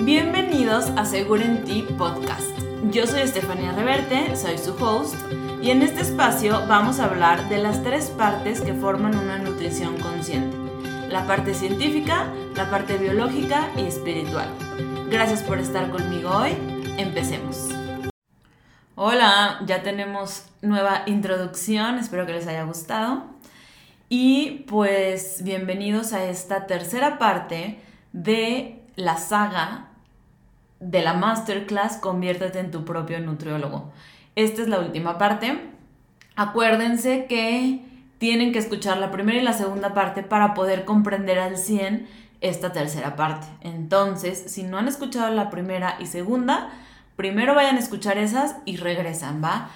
Bienvenidos a Seguro en Ti Podcast. Yo soy Estefanía Reverte, soy su host, y en este espacio vamos a hablar de las tres partes que forman una nutrición consciente. La parte científica, la parte biológica y espiritual. Gracias por estar conmigo hoy. Empecemos. Hola, ya tenemos nueva introducción, espero que les haya gustado. Y pues bienvenidos a esta tercera parte de la saga de la masterclass Conviértete en tu propio nutriólogo. Esta es la última parte. Acuérdense que tienen que escuchar la primera y la segunda parte para poder comprender al 100 esta tercera parte. Entonces, si no han escuchado la primera y segunda, primero vayan a escuchar esas y regresan, ¿va?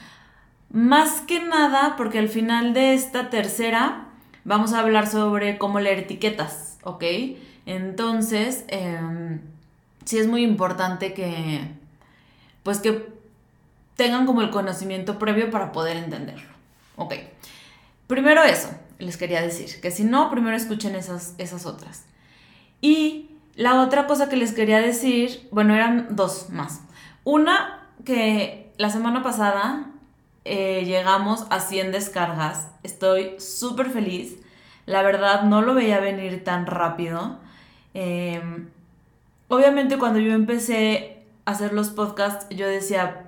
Más que nada, porque al final de esta tercera vamos a hablar sobre cómo leer etiquetas, ¿ok? Entonces, eh, sí es muy importante que, pues que tengan como el conocimiento previo para poder entenderlo. Ok. Primero eso, les quería decir, que si no, primero escuchen esas, esas otras. Y la otra cosa que les quería decir, bueno, eran dos más. Una, que la semana pasada eh, llegamos a 100 descargas. Estoy súper feliz. La verdad, no lo veía venir tan rápido. Eh, obviamente cuando yo empecé a hacer los podcasts, yo decía,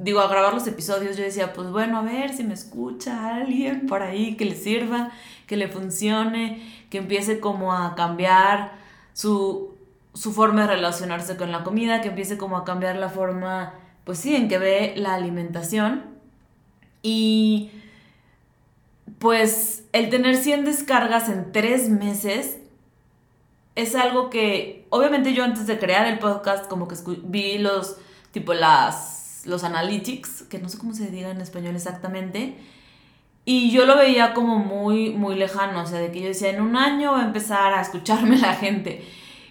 digo, a grabar los episodios, yo decía, pues bueno, a ver si me escucha alguien por ahí que le sirva, que le funcione, que empiece como a cambiar su, su forma de relacionarse con la comida, que empiece como a cambiar la forma, pues sí, en que ve la alimentación. Y pues el tener 100 descargas en tres meses es algo que, obviamente yo antes de crear el podcast, como que vi los, tipo las, los analytics, que no sé cómo se diga en español exactamente, y yo lo veía como muy, muy lejano, o sea, de que yo decía, en un año va a empezar a escucharme la gente,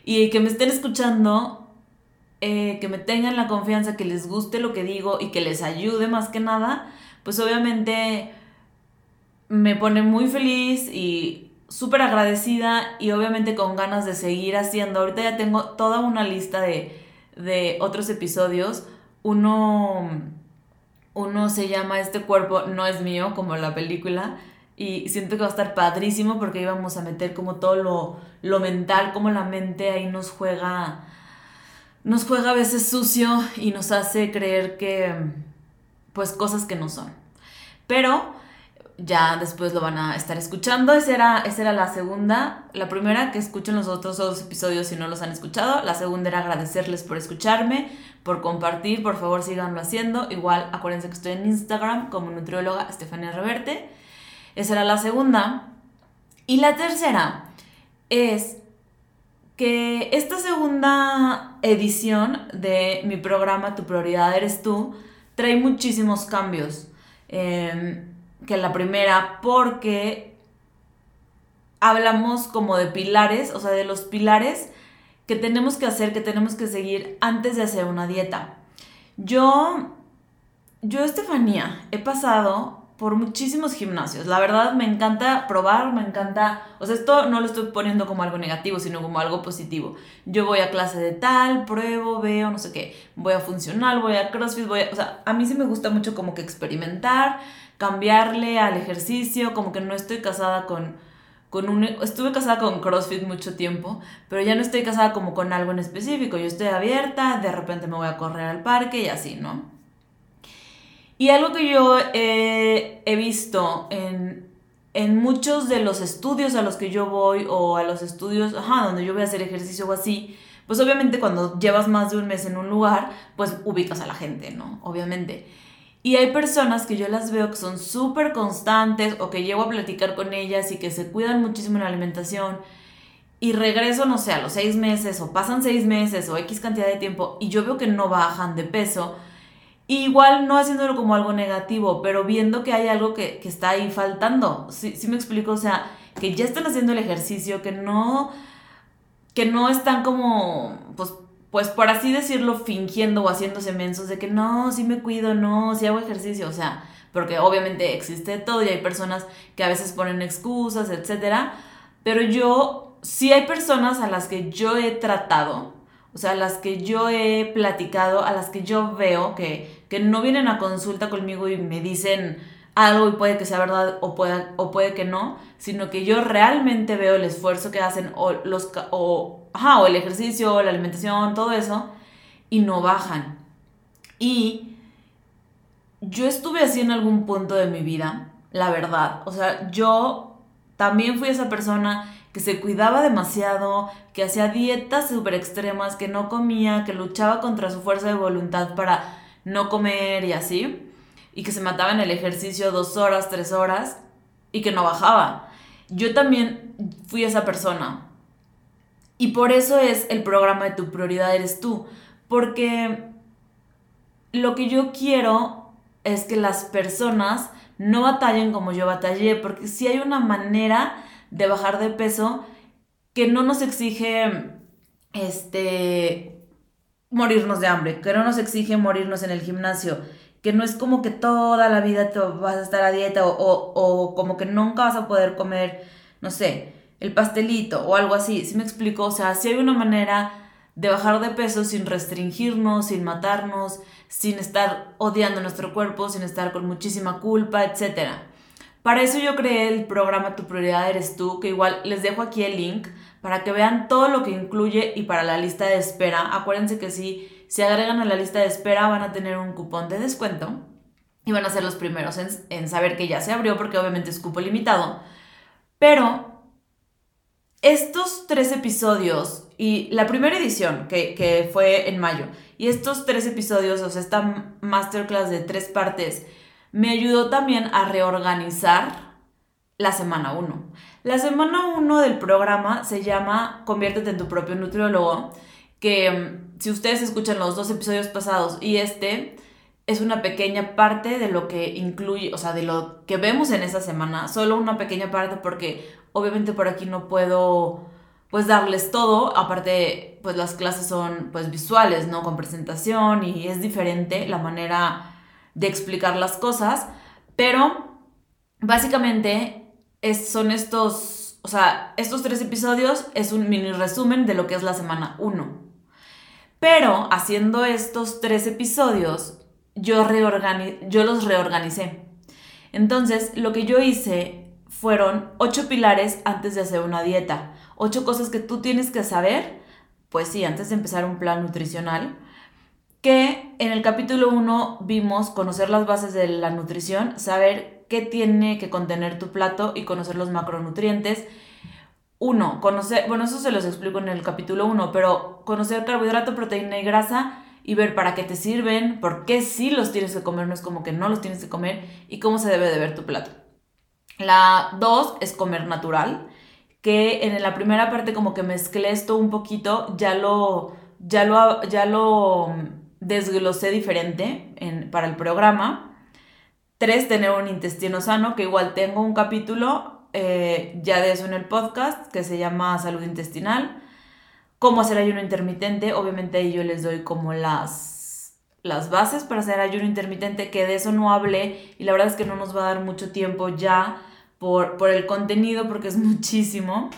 y que me estén escuchando, eh, que me tengan la confianza, que les guste lo que digo y que les ayude más que nada, pues obviamente me pone muy feliz y súper agradecida y obviamente con ganas de seguir haciendo. Ahorita ya tengo toda una lista de, de otros episodios. Uno, uno se llama Este cuerpo no es mío, como la película. Y siento que va a estar padrísimo porque íbamos a meter como todo lo, lo mental, como la mente ahí nos juega, nos juega a veces sucio y nos hace creer que, pues, cosas que no son. Pero ya después lo van a estar escuchando. Esa era, esa era la segunda. La primera, que escuchen los otros dos episodios si no los han escuchado. La segunda era agradecerles por escucharme, por compartir. Por favor, síganlo haciendo. Igual, acuérdense que estoy en Instagram como nutrióloga Estefania Reverte. Esa era la segunda. Y la tercera es que esta segunda edición de mi programa Tu prioridad eres tú trae muchísimos cambios. Eh, que la primera porque hablamos como de pilares, o sea, de los pilares que tenemos que hacer, que tenemos que seguir antes de hacer una dieta. Yo, yo, Estefanía, he pasado por muchísimos gimnasios. La verdad me encanta probar, me encanta, o sea, esto no lo estoy poniendo como algo negativo, sino como algo positivo. Yo voy a clase de tal, pruebo, veo, no sé qué, voy a funcional, voy a CrossFit, voy a, o sea, a mí sí me gusta mucho como que experimentar, cambiarle al ejercicio, como que no estoy casada con, con un... Estuve casada con CrossFit mucho tiempo, pero ya no estoy casada como con algo en específico. Yo estoy abierta, de repente me voy a correr al parque y así, ¿no? Y algo que yo he visto en, en muchos de los estudios a los que yo voy o a los estudios, ajá, donde yo voy a hacer ejercicio o así, pues obviamente cuando llevas más de un mes en un lugar, pues ubicas a la gente, ¿no? Obviamente. Y hay personas que yo las veo que son súper constantes o que llego a platicar con ellas y que se cuidan muchísimo en la alimentación y regreso, no sé, a los seis meses o pasan seis meses o X cantidad de tiempo y yo veo que no bajan de peso. Igual no haciéndolo como algo negativo, pero viendo que hay algo que, está ahí faltando. Sí, sí me explico, o sea, que ya están haciendo el ejercicio, que no, que no están como, pues pues por así decirlo, fingiendo o haciéndose mensos de que no, sí me cuido, no, sí hago ejercicio, o sea, porque obviamente existe todo y hay personas que a veces ponen excusas, etcétera, pero yo, sí hay personas a las que yo he tratado, o sea, las que yo he platicado, a las que yo veo que, que no vienen a consulta conmigo y me dicen algo y puede que sea verdad o puede, o puede que no, sino que yo realmente veo el esfuerzo que hacen o, los, o el ejercicio, la alimentación, todo eso, y no bajan. Y yo estuve así en algún punto de mi vida, la verdad. O sea, yo también fui esa persona que se cuidaba demasiado, que hacía dietas súper extremas, que no comía, que luchaba contra su fuerza de voluntad para no comer y así, y que se mataba en el ejercicio dos horas, tres horas, y que no bajaba. Yo también fui esa persona. Y por eso es el programa de tu prioridad eres tú, porque lo que yo quiero es que las personas no batallen como yo batallé, porque si hay una manera de bajar de peso que no nos exige este morirnos de hambre, que no nos exige morirnos en el gimnasio, que no es como que toda la vida te vas a estar a dieta o, como que nunca vas a poder comer, no sé, el pastelito o algo así. ¿Sí me explico? O sea, si hay una manera de bajar de peso sin restringirnos, sin matarnos, sin estar odiando nuestro cuerpo, sin estar con muchísima culpa, etcétera. Para eso yo creé el programa Tu prioridad eres tú, que igual les dejo aquí el link para que vean todo lo que incluye y para la lista de espera. Acuérdense que si se agregan a la lista de espera van a tener un cupón de descuento y van a ser los primeros en, saber que ya se abrió porque obviamente es cupo limitado. Pero estos tres episodios y la primera edición que, que fue en mayo y estos tres episodios, o sea, esta masterclass de tres partes, me ayudó también a reorganizar la semana 1. La semana 1 del programa se llama Conviértete en tu propio nutriólogo, que mm, si ustedes escuchan los dos episodios pasados y este, es una pequeña parte de lo que incluye, o sea, de lo que vemos en esa semana, solo una pequeña parte porque obviamente por aquí no puedo pues darles todo, aparte pues las clases son pues visuales, ¿no? Con presentación y es diferente la manera de explicar las cosas, pero básicamente es, son estos, o sea, estos tres episodios es un mini resumen de lo que es la semana 1. Pero haciendo estos tres episodios, yo, yo los reorganicé. Entonces, lo que yo hice fueron ocho pilares antes de hacer una dieta. Ocho cosas que tú tienes que saber, pues sí, antes de empezar un plan nutricional que en el capítulo 1 vimos conocer las bases de la nutrición, saber qué tiene que contener tu plato y conocer los macronutrientes. Uno, conocer, bueno, eso se los explico en el capítulo 1, pero conocer carbohidrato, proteína y grasa y ver para qué te sirven, por qué sí los tienes que comer, no es como que no los tienes que comer y cómo se debe de ver tu plato. La 2 es comer natural, que en la primera parte como que mezclé esto un poquito, ya lo, ya lo, ya lo desglosé diferente para el programa. Tres, tener un intestino sano, que igual tengo un capítulo eh, ya de eso en el podcast que se llama Salud Intestinal. Cómo hacer ayuno intermitente, obviamente ahí yo les doy como las, las bases para hacer ayuno intermitente, que de eso no hablé y la verdad es que no nos va a dar mucho tiempo ya por, por el contenido porque es muchísimo.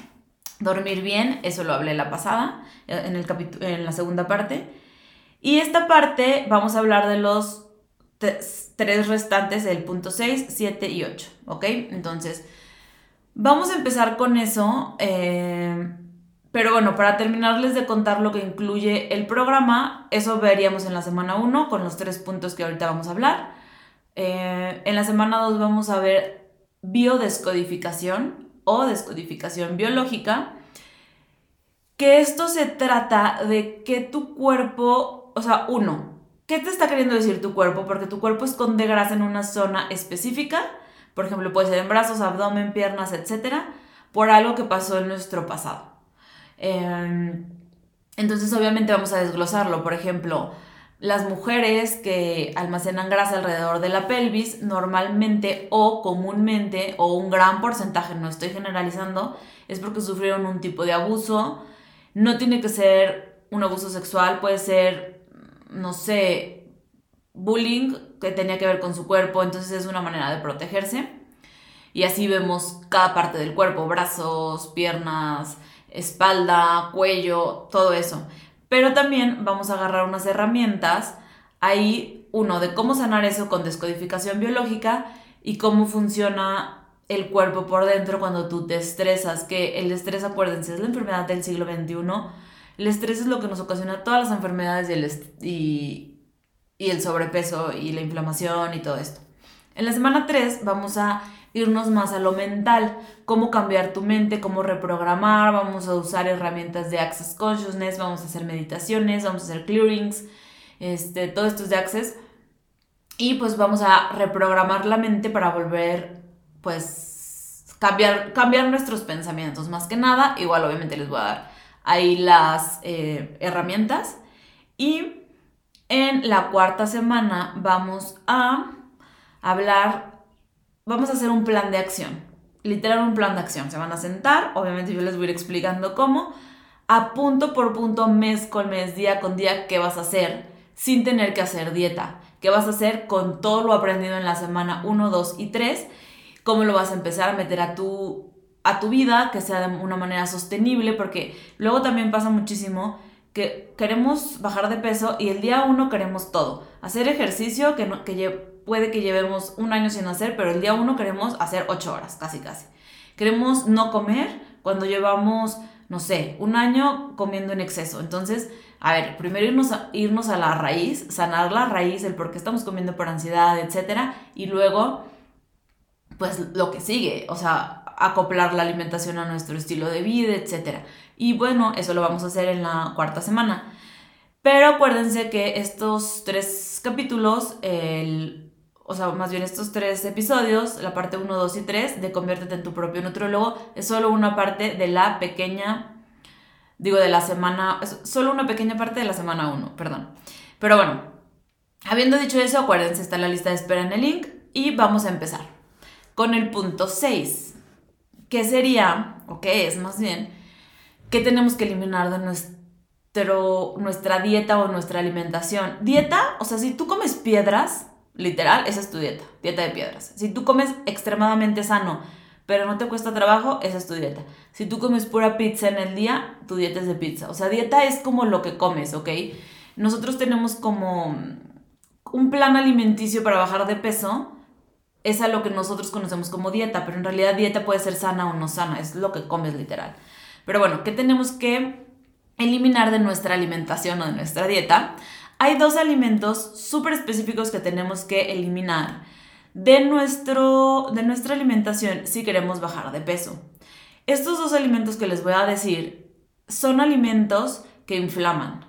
Dormir bien, eso lo hablé la pasada, en, el en la segunda parte. Y esta parte vamos a hablar de los tres restantes del punto 6, 7 y 8, ¿ok? Entonces, vamos a empezar con eso. Eh, pero bueno, para terminarles de contar lo que incluye el programa, eso veríamos en la semana 1 con los tres puntos que ahorita vamos a hablar. Eh, en la semana 2 vamos a ver biodescodificación o descodificación biológica, que esto se trata de que tu cuerpo o sea, uno, ¿qué te está queriendo decir tu cuerpo? Porque tu cuerpo esconde grasa en una zona específica, por ejemplo, puede ser en brazos, abdomen, piernas, etcétera, por algo que pasó en nuestro pasado. Em, entonces, obviamente, vamos a desglosarlo. Por ejemplo, las mujeres que almacenan grasa alrededor de la pelvis, normalmente o comúnmente, o un gran porcentaje, no estoy generalizando, es porque sufrieron un tipo de abuso. No tiene que ser un abuso sexual, puede ser no sé, bullying que tenía que ver con su cuerpo, entonces es una manera de protegerse. Y así vemos cada parte del cuerpo, brazos, piernas, espalda, cuello, todo eso. Pero también vamos a agarrar unas herramientas ahí, uno, de cómo sanar eso con descodificación biológica y cómo funciona el cuerpo por dentro cuando tú te estresas, que el estrés, acuérdense, es la enfermedad del siglo XXI. El estrés es lo que nos ocasiona todas las enfermedades y el, y, y el sobrepeso y la inflamación y todo esto. En la semana 3 vamos a irnos más a lo mental, cómo cambiar tu mente, cómo reprogramar, vamos a usar herramientas de Access Consciousness, vamos a hacer meditaciones, vamos a hacer clearings, este, todo esto es de Access. Y pues vamos a reprogramar la mente para volver, pues, cambiar, cambiar nuestros pensamientos. Más que nada, igual obviamente les voy a dar ahí las eh, herramientas. Y en la cuarta semana vamos a hablar vamos a hacer un plan de acción. Literal un plan de acción. Se van a sentar, obviamente yo les voy a ir explicando cómo, a punto por punto, mes con mes, día con día, qué vas a hacer sin tener que hacer dieta. ¿Qué vas a hacer con todo lo aprendido en la semana 1, 2 y 3? ¿Cómo lo vas a empezar a meter a tu, a tu vida, que sea de una manera sostenible? Porque luego también pasa muchísimo que queremos bajar de peso y el día 1 queremos todo. Hacer ejercicio que, no, que puede que llevemos un año sin hacer, pero el día uno queremos hacer ocho horas, casi casi. Queremos no comer cuando llevamos, no sé, un año comiendo en exceso. Entonces, a ver, primero irnos a, irnos a la raíz, sanar la raíz, el por qué estamos comiendo por ansiedad, etcétera, y luego, pues lo que sigue, o sea, acoplar la alimentación a nuestro estilo de vida, etcétera. Y bueno, eso lo vamos a hacer en la cuarta semana. Pero acuérdense que estos tres capítulos, el o sea, más bien estos tres episodios, la parte 1, 2 y 3 de Conviértete en tu propio nutriólogo, es solo una parte de la pequeña, digo, de la semana, solo una pequeña parte de la semana 1, perdón. Pero bueno, habiendo dicho eso, acuérdense, está la lista de espera en el link y vamos a empezar con el punto 6, que sería, o que es más bien, que tenemos que eliminar de nuestro, nuestra dieta o nuestra alimentación. Dieta, o sea, si tú comes piedras, Literal, esa es tu dieta, dieta de piedras. Si tú comes extremadamente sano, pero no te cuesta trabajo, esa es tu dieta. Si tú comes pura pizza en el día, tu dieta es de pizza. O sea, dieta es como lo que comes, ¿ok? Nosotros tenemos como un plan alimenticio para bajar de peso. Es a lo que nosotros conocemos como dieta, pero en realidad dieta puede ser sana o no sana, es lo que comes literal. Pero bueno, ¿qué tenemos que eliminar de nuestra alimentación o de nuestra dieta? Hay dos alimentos súper específicos que tenemos que eliminar de, nuestro, de nuestra alimentación si queremos bajar de peso. Estos dos alimentos que les voy a decir son alimentos que inflaman.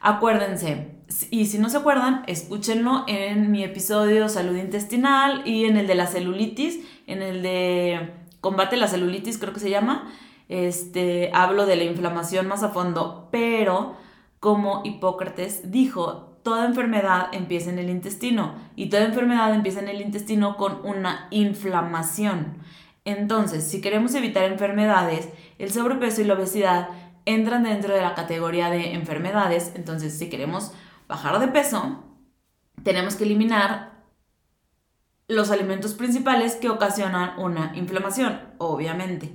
Acuérdense, y si no se acuerdan, escúchenlo en mi episodio Salud Intestinal y en el de la celulitis, en el de Combate la celulitis, creo que se llama. Este, hablo de la inflamación más a fondo, pero como Hipócrates dijo, toda enfermedad empieza en el intestino y toda enfermedad empieza en el intestino con una inflamación. Entonces, si queremos evitar enfermedades, el sobrepeso y la obesidad entran dentro de la categoría de enfermedades. Entonces, si queremos bajar de peso, tenemos que eliminar los alimentos principales que ocasionan una inflamación, obviamente.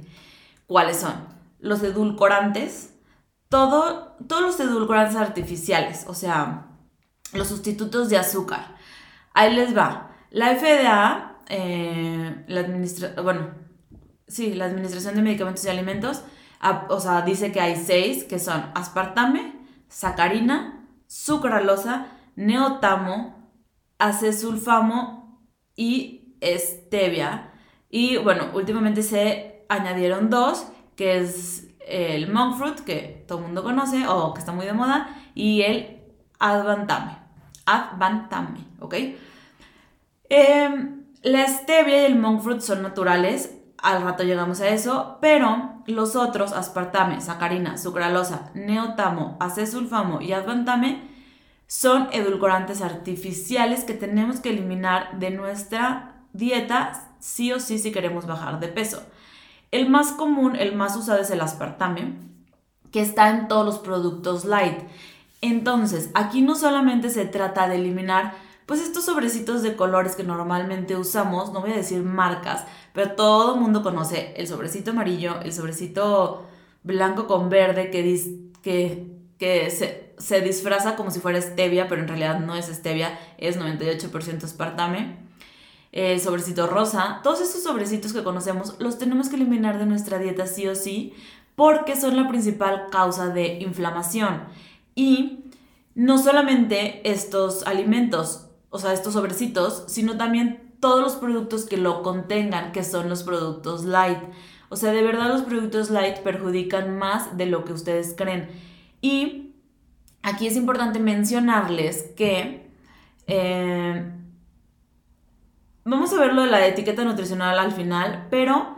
¿Cuáles son? Los edulcorantes, todo, todos los edulcorantes artificiales, o sea, los sustitutos de azúcar. Ahí les va. La FDA, eh, la bueno, sí, la Administración de Medicamentos y Alimentos, o sea, dice que hay seis, que son aspartame, sacarina, sucralosa, neotamo, acesulfamo y stevia. Y bueno, últimamente se añadieron dos, que es el monk fruit, que todo el mundo conoce o que está muy de moda, y el advantame. Advantame, ¿ok? Em, la stevia y el monk fruit son naturales, al rato llegamos a eso, pero los otros, aspartame, sacarina, sucralosa, neotamo, acesulfamo y advantame, son edulcorantes artificiales que tenemos que eliminar de nuestra dieta sí o sí si queremos bajar de peso. El más común, el más usado es el aspartame, que está en todos los productos light. Entonces, aquí no solamente se trata de eliminar pues estos sobrecitos de colores que normalmente usamos, no voy a decir marcas, pero todo el mundo conoce el sobrecito amarillo, el sobrecito blanco con verde que, que que se, se disfraza como si fuera stevia, pero en realidad no es stevia, es 98% espartame. El sobrecito rosa, todos estos sobrecitos que conocemos los tenemos que eliminar de nuestra dieta sí o sí porque son la principal causa de inflamación. Y no solamente estos alimentos, o sea, estos sobrecitos, sino también todos los productos que lo contengan, que son los productos light. O sea, de verdad los productos light perjudican más de lo que ustedes creen. Y aquí es importante mencionarles que... Eh, vamos a ver lo de la etiqueta nutricional al final, pero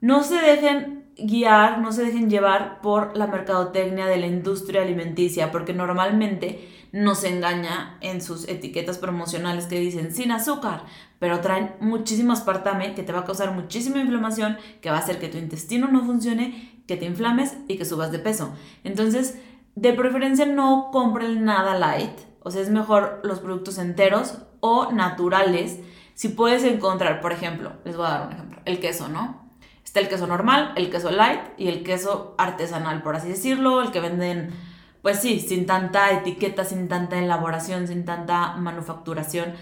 no se dejen guiar, no se dejen llevar por la mercadotecnia de la industria alimenticia, porque normalmente nos engaña en sus etiquetas promocionales que dicen sin azúcar, pero traen muchísimo aspartame que te va a causar muchísima inflamación, que va a hacer que tu intestino no funcione, que te inflames y que subas de peso. Entonces, de preferencia no compren nada light, o sea, es mejor los productos enteros o naturales. Si puedes encontrar, por ejemplo, les voy a dar un ejemplo, el queso, ¿no? Está el queso normal, el queso light y el queso artesanal, por así decirlo, el que venden, pues sí, sin tanta etiqueta, sin tanta elaboración, sin tanta manufacturación.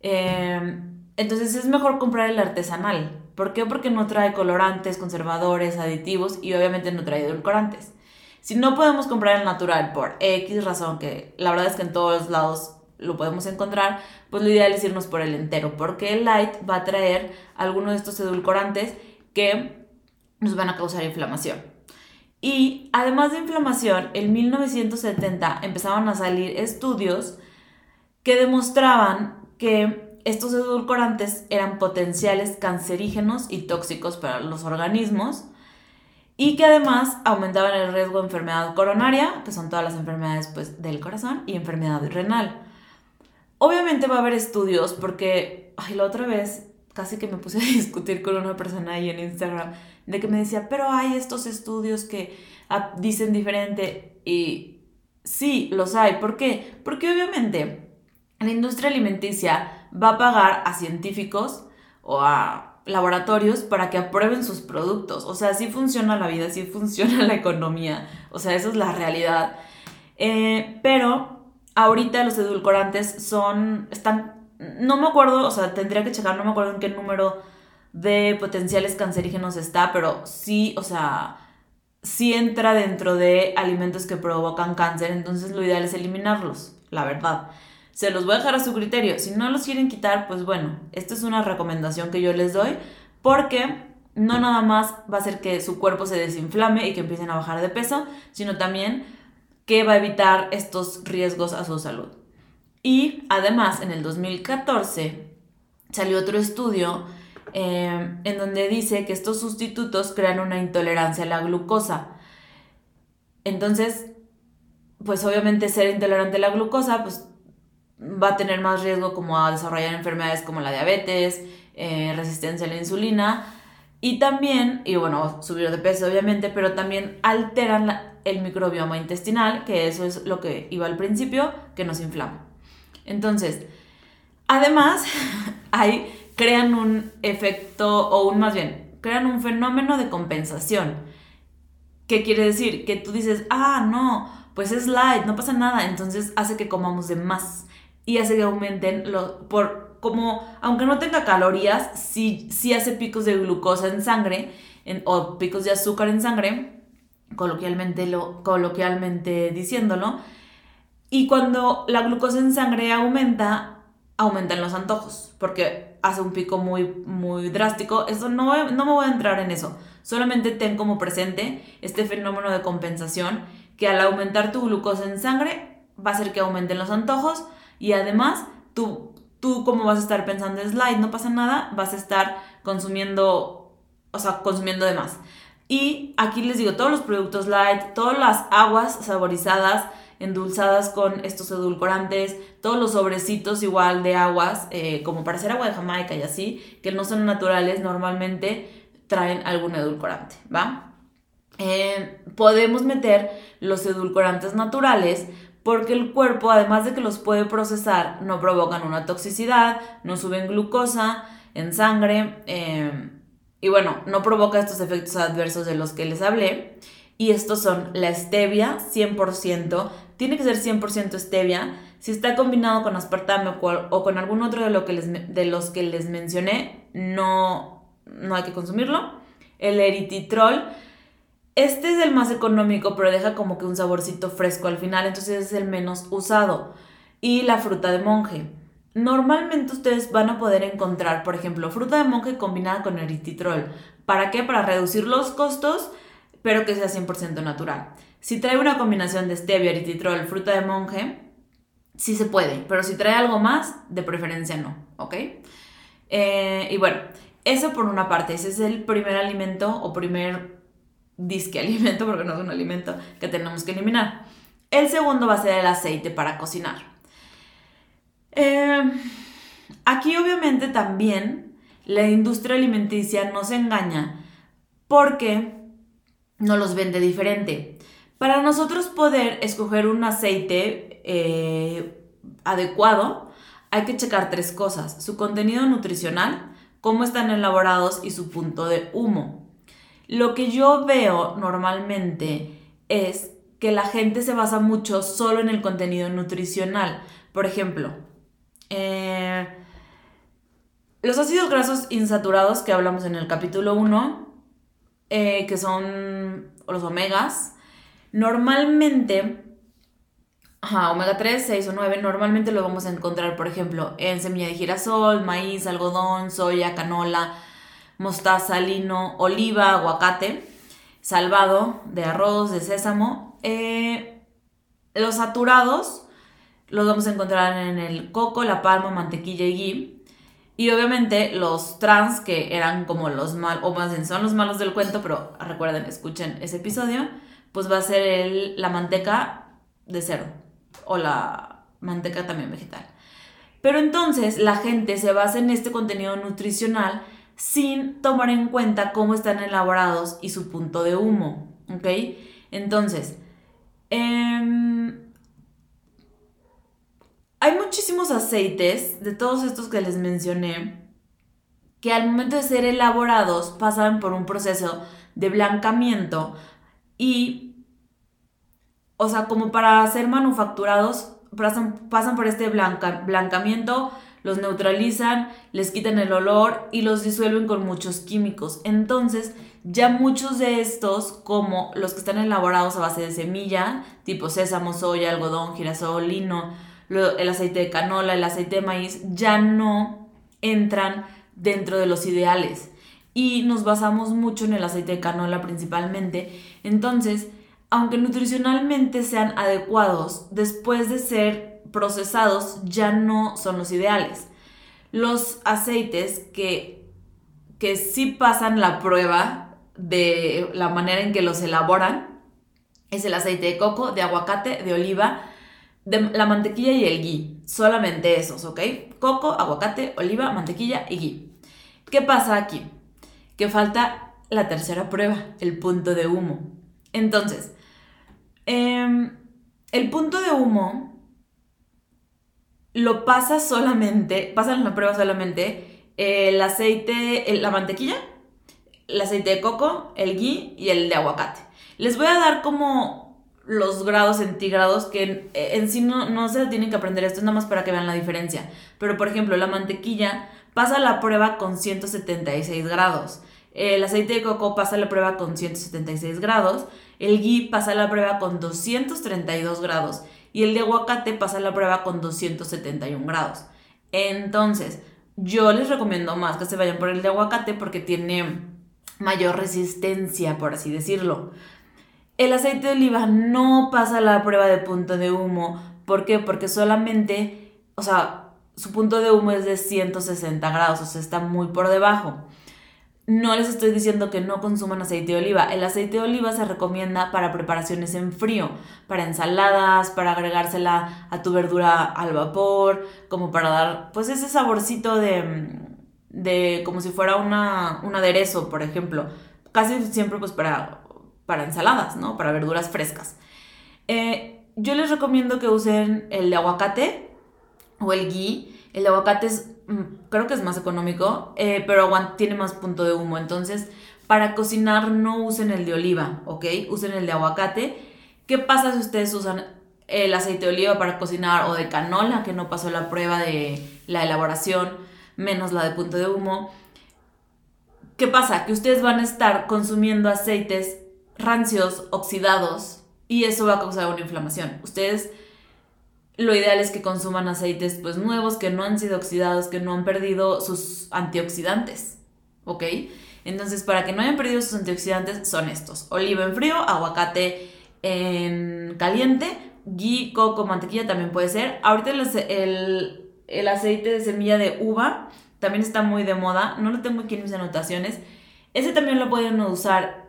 Em, entonces es mejor comprar el artesanal. ¿Por qué? Porque no trae colorantes, conservadores, aditivos y obviamente no trae edulcorantes. Si no podemos comprar el natural por X razón, que la verdad es que en todos lados lo podemos encontrar, pues lo ideal es irnos por el entero, porque el light va a traer algunos de estos edulcorantes que nos van a causar inflamación. Y además de inflamación, en 1970 empezaban a salir estudios que demostraban que estos edulcorantes eran potenciales cancerígenos y tóxicos para los organismos y que además aumentaban el riesgo de enfermedad coronaria, que son todas las enfermedades pues, del corazón, y enfermedad renal. Obviamente va a haber estudios porque, ay, la otra vez casi que me puse a discutir con una persona ahí en Instagram, de que me decía, pero hay estos estudios que ah, dicen diferente y sí, los hay. ¿Por qué? Porque obviamente la industria alimenticia va a pagar a científicos o a laboratorios para que aprueben sus productos. O sea, así funciona la vida, así funciona la economía. O sea, eso es la realidad. Eh, pero ahorita los edulcorantes son, están, no me acuerdo, o sea, tendría que checar, no me acuerdo en qué número de potenciales cancerígenos está, pero sí, o sea, sí entra dentro de alimentos que provocan cáncer, entonces lo ideal es eliminarlos, la verdad. Se los voy a dejar a su criterio. Si no los quieren quitar, pues bueno, esta es una recomendación que yo les doy porque no nada más va a hacer que su cuerpo se desinflame y que empiecen a bajar de peso, sino también que va a evitar estos riesgos a su salud. Y además, en el 2014 salió otro estudio eh, en donde dice que estos sustitutos crean una intolerancia a la glucosa. Entonces, pues obviamente ser intolerante a la glucosa, pues va a tener más riesgo como a desarrollar enfermedades como la diabetes, eh, resistencia a la insulina y también, y bueno, subir de peso obviamente, pero también alteran el microbioma intestinal, que eso es lo que iba al principio, que nos inflama. Entonces, además, hay, crean un efecto, o un más bien, crean un fenómeno de compensación. ¿Qué quiere decir? Que tú dices, ah, no, pues es light, no pasa nada, entonces hace que comamos de más y hace que aumenten los, por, como, aunque no tenga calorías, sí, sí hace picos de glucosa en sangre en, o picos de azúcar en sangre, coloquialmente, lo, coloquialmente diciéndolo. Y cuando la glucosa en sangre aumenta, aumentan los antojos, porque hace un pico muy, muy drástico. Eso no, no me voy a entrar en eso. Solamente ten como presente este fenómeno de compensación que al aumentar tu glucosa en sangre va a hacer que aumenten los antojos y además, tú, tú como vas a estar pensando es light, no pasa nada, vas a estar consumiendo, o sea, consumiendo de más. Y aquí les digo, todos los productos light, todas las aguas saborizadas, endulzadas con estos edulcorantes, todos los sobrecitos igual de aguas, eh, como para hacer agua de Jamaica y así, que no son naturales, normalmente traen algún edulcorante, ¿va? Eh, podemos meter los edulcorantes naturales porque el cuerpo, además de que los puede procesar, no provocan una toxicidad, no suben glucosa en sangre eh, y bueno, no provoca estos efectos adversos de los que les hablé. Y estos son la stevia, 100%, tiene que ser 100% stevia. Si está combinado con aspartame o con algún otro de, lo que les, de los que les mencioné, no, no hay que consumirlo. El erititrol, este es el más económico, pero deja como que un saborcito fresco al final, entonces es el menos usado. Y la fruta de monje. Normalmente ustedes van a poder encontrar, por ejemplo, fruta de monje combinada con erititrol. ¿Para qué? Para reducir los costos, pero que sea 100% natural. Si trae una combinación de stevia, erititrol, fruta de monje, sí se puede, pero si trae algo más, de preferencia no, ¿ok? Eh, y bueno, eso por una parte, ese es el primer alimento o primer disque alimento, porque no es un alimento que tenemos que eliminar. El segundo va a ser el aceite para cocinar. Em, aquí obviamente también la industria alimenticia nos engaña porque no los vende diferente. Para nosotros poder escoger un aceite eh, adecuado, hay que checar tres cosas. Su contenido nutricional, cómo están elaborados y su punto de humo. Lo que yo veo normalmente es que la gente se basa mucho solo en el contenido nutricional. Por ejemplo, eh, los ácidos grasos insaturados que hablamos en el capítulo 1, eh, que son los omegas, normalmente, omega 3, 6 o 9, normalmente lo vamos a encontrar, por ejemplo, en semilla de girasol, maíz, algodón, soya, canola, mostaza, lino, oliva, aguacate, salvado de arroz, de sésamo. Eh, los saturados los vamos a encontrar en el coco, la palma, mantequilla y ghee. Y obviamente los trans, que eran como los malos, o más bien son los malos del cuento, pero recuerden, escuchen ese episodio, pues va a ser el, la manteca de cero o la manteca también vegetal. Pero entonces la gente se basa en este contenido nutricional sin tomar en cuenta cómo están elaborados y su punto de humo, ¿ok? Entonces, eh, hay muchísimos aceites, de todos estos que les mencioné, que al momento de ser elaborados pasan por un proceso de blancamiento y, o sea, como para ser manufacturados, pasan, por este blancamiento, los neutralizan, les quitan el olor y los disuelven con muchos químicos. Entonces, ya muchos de estos, como los que están elaborados a base de semilla, tipo sésamo, soya, algodón, girasol, lino, el aceite de canola, el aceite de maíz, ya no entran dentro de los ideales. Y nos basamos mucho en el aceite de canola principalmente. Entonces, aunque nutricionalmente sean adecuados, después de ser procesados ya no son los ideales. Los aceites que, que sí pasan la prueba de la manera en que los elaboran es el aceite de coco, de aguacate, de oliva, de la mantequilla y el ghee. Solamente esos, ¿ok? Coco, aguacate, oliva, mantequilla y ghee. ¿Qué pasa aquí? Que falta la tercera prueba, el punto de humo. Entonces, em, el punto de humo lo pasa solamente, pasa en la prueba solamente el aceite, la mantequilla, el aceite de coco, el ghee y el de aguacate. Les voy a dar como los grados centígrados, que en, sí no, no se tienen que aprender esto, es nada más para que vean la diferencia. Pero por ejemplo, la mantequilla pasa la prueba con 176 grados. El aceite de coco pasa la prueba con 176 grados. El ghee pasa la prueba con 232 grados. Y el de aguacate pasa la prueba con 271 grados. Entonces, yo les recomiendo más que se vayan por el de aguacate porque tiene mayor resistencia, por así decirlo. El aceite de oliva no pasa la prueba de punto de humo. ¿Por qué? Porque solamente, o sea, su punto de humo es de 160 grados, o sea, está muy por debajo. No les estoy diciendo que no consuman aceite de oliva. El aceite de oliva se recomienda para preparaciones en frío, para ensaladas, para agregársela a tu verdura al vapor, como para dar pues ese saborcito de, de como si fuera una, un aderezo, por ejemplo. Casi siempre pues para para ensaladas, ¿no? Para verduras frescas. Eh, yo les recomiendo que usen el de aguacate o el ghee. El de aguacate es, mm, creo que es más económico, eh, pero tiene más punto de humo. Entonces, para cocinar no usen el de oliva, ¿ok? Usen el de aguacate. ¿Qué pasa si ustedes usan el aceite de oliva para cocinar o de canola, que no pasó la prueba de la elaboración, menos la de punto de humo? ¿Qué pasa? Que ustedes van a estar consumiendo aceites rancios, oxidados, y eso va a causar una inflamación. Ustedes lo ideal es que consuman aceites pues nuevos, que no han sido oxidados, que no han perdido sus antioxidantes, ¿ok? Entonces, para que no hayan perdido sus antioxidantes, son estos. Oliva en frío, aguacate en caliente, ghee, coco, mantequilla también puede ser. Ahorita el, el aceite de semilla de uva también está muy de moda. No lo tengo aquí en mis anotaciones. Ese también lo pueden usar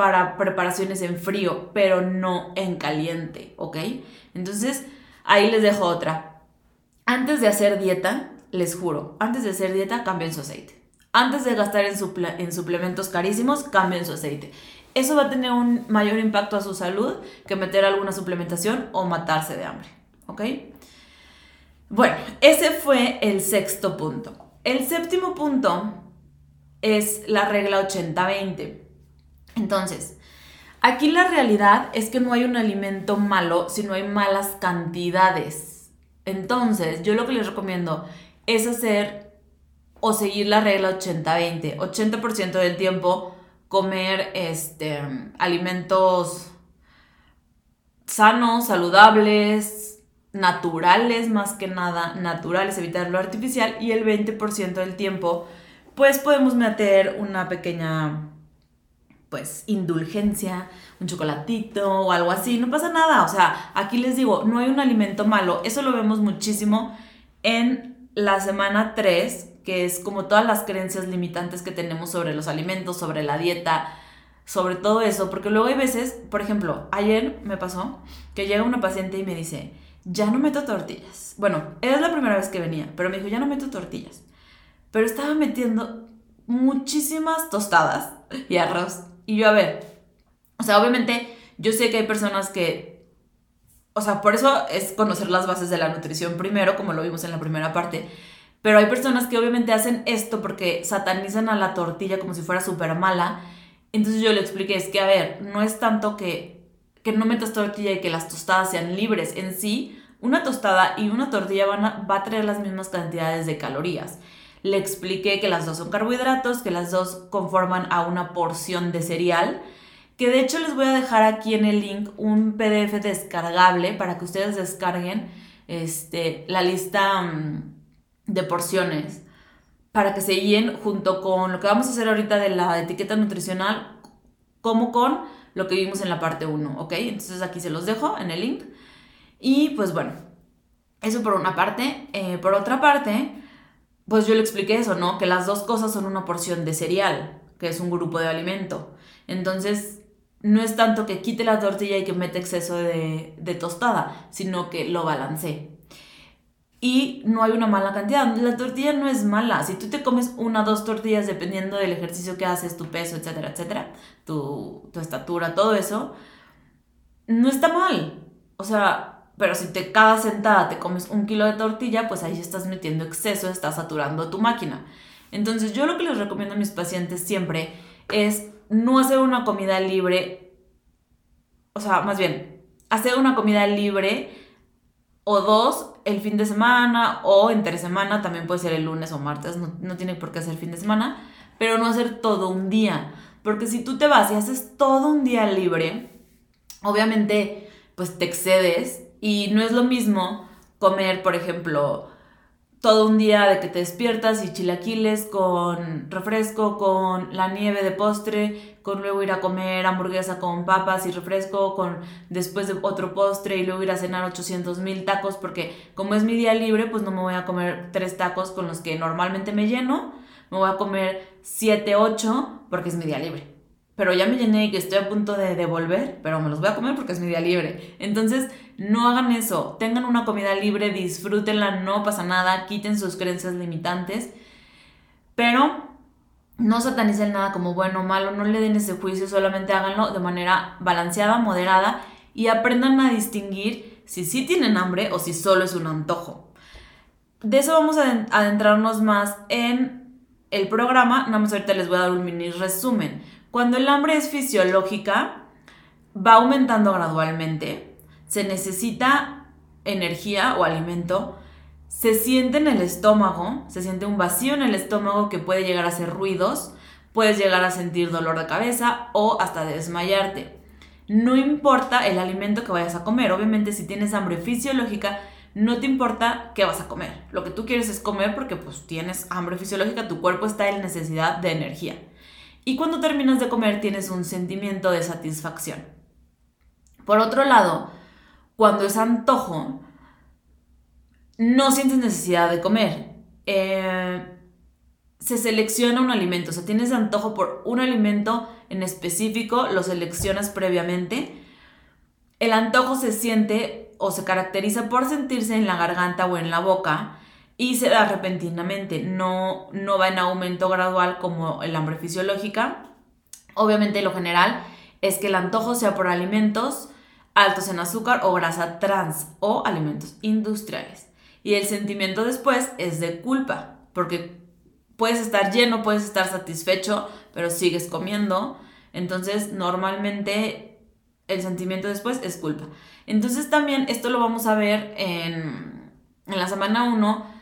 para preparaciones en frío, pero no en caliente, ¿ok? Entonces, ahí les dejo otra. Antes de hacer dieta, les juro, antes de hacer dieta, cambien su aceite. Antes de gastar en, en suplementos carísimos, cambien su aceite. Eso va a tener un mayor impacto a su salud que meter alguna suplementación o matarse de hambre. ¿Ok? Bueno, ese fue el sexto punto. El séptimo punto es la regla 80-20. Entonces, aquí la realidad es que no hay un alimento malo si no hay malas cantidades. Entonces, yo lo que les recomiendo es hacer o seguir la regla 80-20. 80%, del tiempo comer este, alimentos sanos, saludables, naturales más que nada, naturales, evitar lo artificial y el 20% del tiempo pues podemos meter una pequeña pues indulgencia, un chocolatito o algo así, no pasa nada, o sea, aquí les digo, no hay un alimento malo, eso lo vemos muchísimo en la semana 3 que es como todas las creencias limitantes que tenemos sobre los alimentos, sobre la dieta, sobre todo eso, porque luego hay veces, por ejemplo, ayer me pasó que llega una paciente y me dice, ya no meto tortillas. Bueno, era la primera vez que venía, pero me dijo, ya no meto tortillas. Pero estaba metiendo muchísimas tostadas y arroz. Y yo, a ver, o sea, obviamente yo sé que hay personas que, o sea, por eso es conocer las bases de la nutrición primero, como lo vimos en la primera parte pero hay personas que obviamente hacen esto porque satanizan a la tortilla como si fuera súper mala. Entonces yo le expliqué, es que a ver, no es tanto que, que no metas tortilla y que las tostadas sean libres. En sí, una tostada y una tortilla van a, a traer las mismas cantidades de calorías. Le expliqué que las dos son carbohidratos, que las dos conforman a una porción de cereal, que de hecho les voy a dejar aquí en el link un PDF descargable para que ustedes descarguen este, la lista... Mm, de porciones para que se guíen junto con lo que vamos a hacer ahorita de la etiqueta nutricional, como con lo que vimos en la parte 1, ¿ok? Entonces aquí se los dejo en el link. Y pues bueno, eso por una parte. Eh, por otra parte, pues yo le expliqué eso, ¿no? Que las dos cosas son una porción de cereal, que es un grupo de alimento. Entonces, no es tanto que quite la tortilla y que mete exceso de, tostada, sino que lo balancee y no hay una mala cantidad. La tortilla no es mala. Si tú te comes una o dos tortillas dependiendo del ejercicio que haces, tu peso, etcétera, etcétera, tu, estatura, todo eso, no está mal. O sea, pero si te cada sentada te comes un kilo de tortilla, pues ahí estás metiendo exceso, estás saturando tu máquina. Entonces yo lo que les recomiendo a mis pacientes siempre es no hacer una comida libre, o sea, más bien, hacer una comida libre o dos el fin de semana o entre semana, también puede ser el lunes o martes, no, tiene por qué ser fin de semana, pero no hacer todo un día, porque si tú te vas y haces todo un día libre, obviamente pues te excedes y no es lo mismo comer, por ejemplo, todo un día de que te despiertas y chilaquiles con refresco, con la nieve de postre, con luego ir a comer hamburguesa con papas y refresco, con después de otro postre y luego ir a cenar 800 mil tacos, porque como es mi día libre, pues no me voy a comer tres tacos con los que normalmente me lleno, me voy a comer 7, 8 porque es mi día libre. Pero ya me llené y que estoy a punto de devolver, pero me los voy a comer porque es mi día libre. Entonces, no hagan eso. Tengan una comida libre, disfrútenla, no pasa nada, quiten sus creencias limitantes. Pero no satanicen nada como bueno o malo, no le den ese juicio, solamente háganlo de manera balanceada, moderada y aprendan a distinguir si sí tienen hambre o si solo es un antojo. De eso vamos a adentrarnos más en el programa, nada más ahorita les voy a dar un mini resumen. Cuando el hambre es fisiológica, va aumentando gradualmente, se necesita energía o alimento, se siente en el estómago, se siente un vacío en el estómago que puede llegar a hacer ruidos, puedes llegar a sentir dolor de cabeza o hasta desmayarte. No importa el alimento que vayas a comer, obviamente si tienes hambre fisiológica, no te importa qué vas a comer. Lo que tú quieres es comer porque pues tienes hambre fisiológica, tu cuerpo está en necesidad de energía. Y cuando terminas de comer tienes un sentimiento de satisfacción. Por otro lado, cuando es antojo, no sientes necesidad de comer. Eh, se selecciona un alimento, o sea, tienes antojo por un alimento en específico, lo seleccionas previamente. El antojo se siente o se caracteriza por sentirse en la garganta o en la boca y se da repentinamente, no, no va en aumento gradual como el hambre fisiológica. Obviamente lo general es que el antojo sea por alimentos altos en azúcar o grasa trans o alimentos industriales. Y el sentimiento después es de culpa, porque puedes estar lleno, puedes estar satisfecho, pero sigues comiendo. Entonces, normalmente el sentimiento después es culpa. Entonces, también esto lo vamos a ver en, en la semana 1.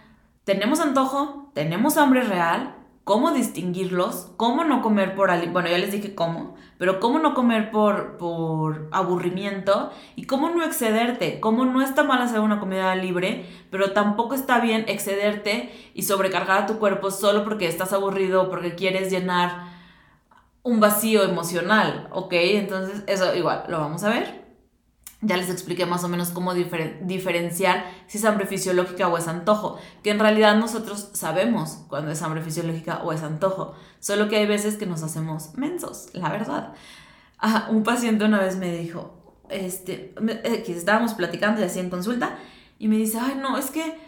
Tenemos antojo, tenemos hambre real, cómo distinguirlos, cómo no comer por... Bueno, ya les dije cómo, pero cómo no comer por, por aburrimiento y cómo no excederte, cómo no está mal hacer una comida libre, pero tampoco está bien excederte y sobrecargar a tu cuerpo solo porque estás aburrido porque quieres llenar un vacío emocional, ¿ok? Entonces eso igual lo vamos a ver. Ya les expliqué más o menos cómo diferenciar si es hambre fisiológica o es antojo, que en realidad nosotros sabemos cuando es hambre fisiológica o es antojo, solo que hay veces que nos hacemos mensos, la verdad. Un paciente una vez me dijo, este, eh, que estábamos platicando y así en consulta, y me dice, ay no, es que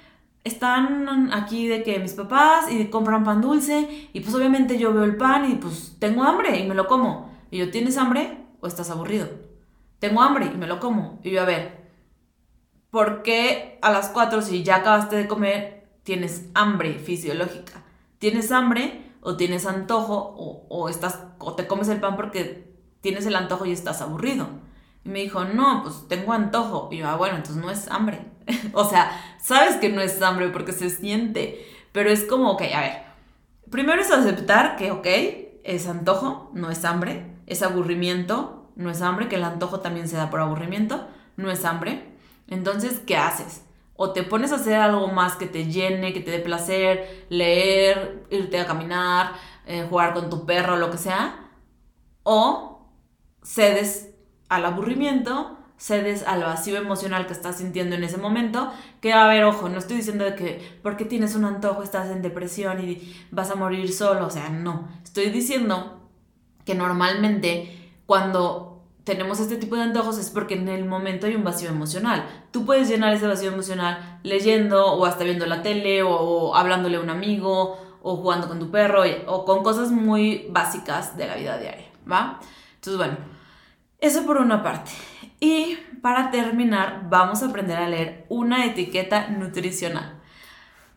están aquí de que mis papás y compran pan dulce, y pues obviamente yo veo el pan y pues tengo hambre y me lo como. Y yo, ¿tienes hambre o estás aburrido? Tengo hambre y me lo como. Y yo, a ver, ¿por qué a las 4 si ya acabaste de comer tienes hambre fisiológica? ¿Tienes hambre o tienes antojo o, estás, o te comes el pan porque tienes el antojo y estás aburrido? Y me dijo, no, pues tengo antojo. Y yo, ah, bueno, entonces no es hambre. o sea, sabes que no es hambre porque se siente, pero es como, ok, a ver, primero es aceptar que, ok, es antojo, no es hambre, es aburrimiento, no es hambre, que el antojo también se da por aburrimiento, no es hambre. Entonces, ¿qué haces? O te pones a hacer algo más que te llene, que te dé placer, leer, irte a caminar, eh, jugar con tu perro, lo que sea, o cedes al aburrimiento, cedes al vacío emocional que estás sintiendo en ese momento, que a ver, ojo, no estoy diciendo de que porque tienes un antojo estás en depresión y vas a morir solo, o sea, no, estoy diciendo que normalmente cuando tenemos este tipo de antojos es porque en el momento hay un vacío emocional. Tú puedes llenar ese vacío emocional leyendo o hasta viendo la tele o, hablándole a un amigo o jugando con tu perro o con cosas muy básicas de la vida diaria, ¿va? Entonces, bueno, eso por una parte. Y para terminar, vamos a aprender a leer una etiqueta nutricional.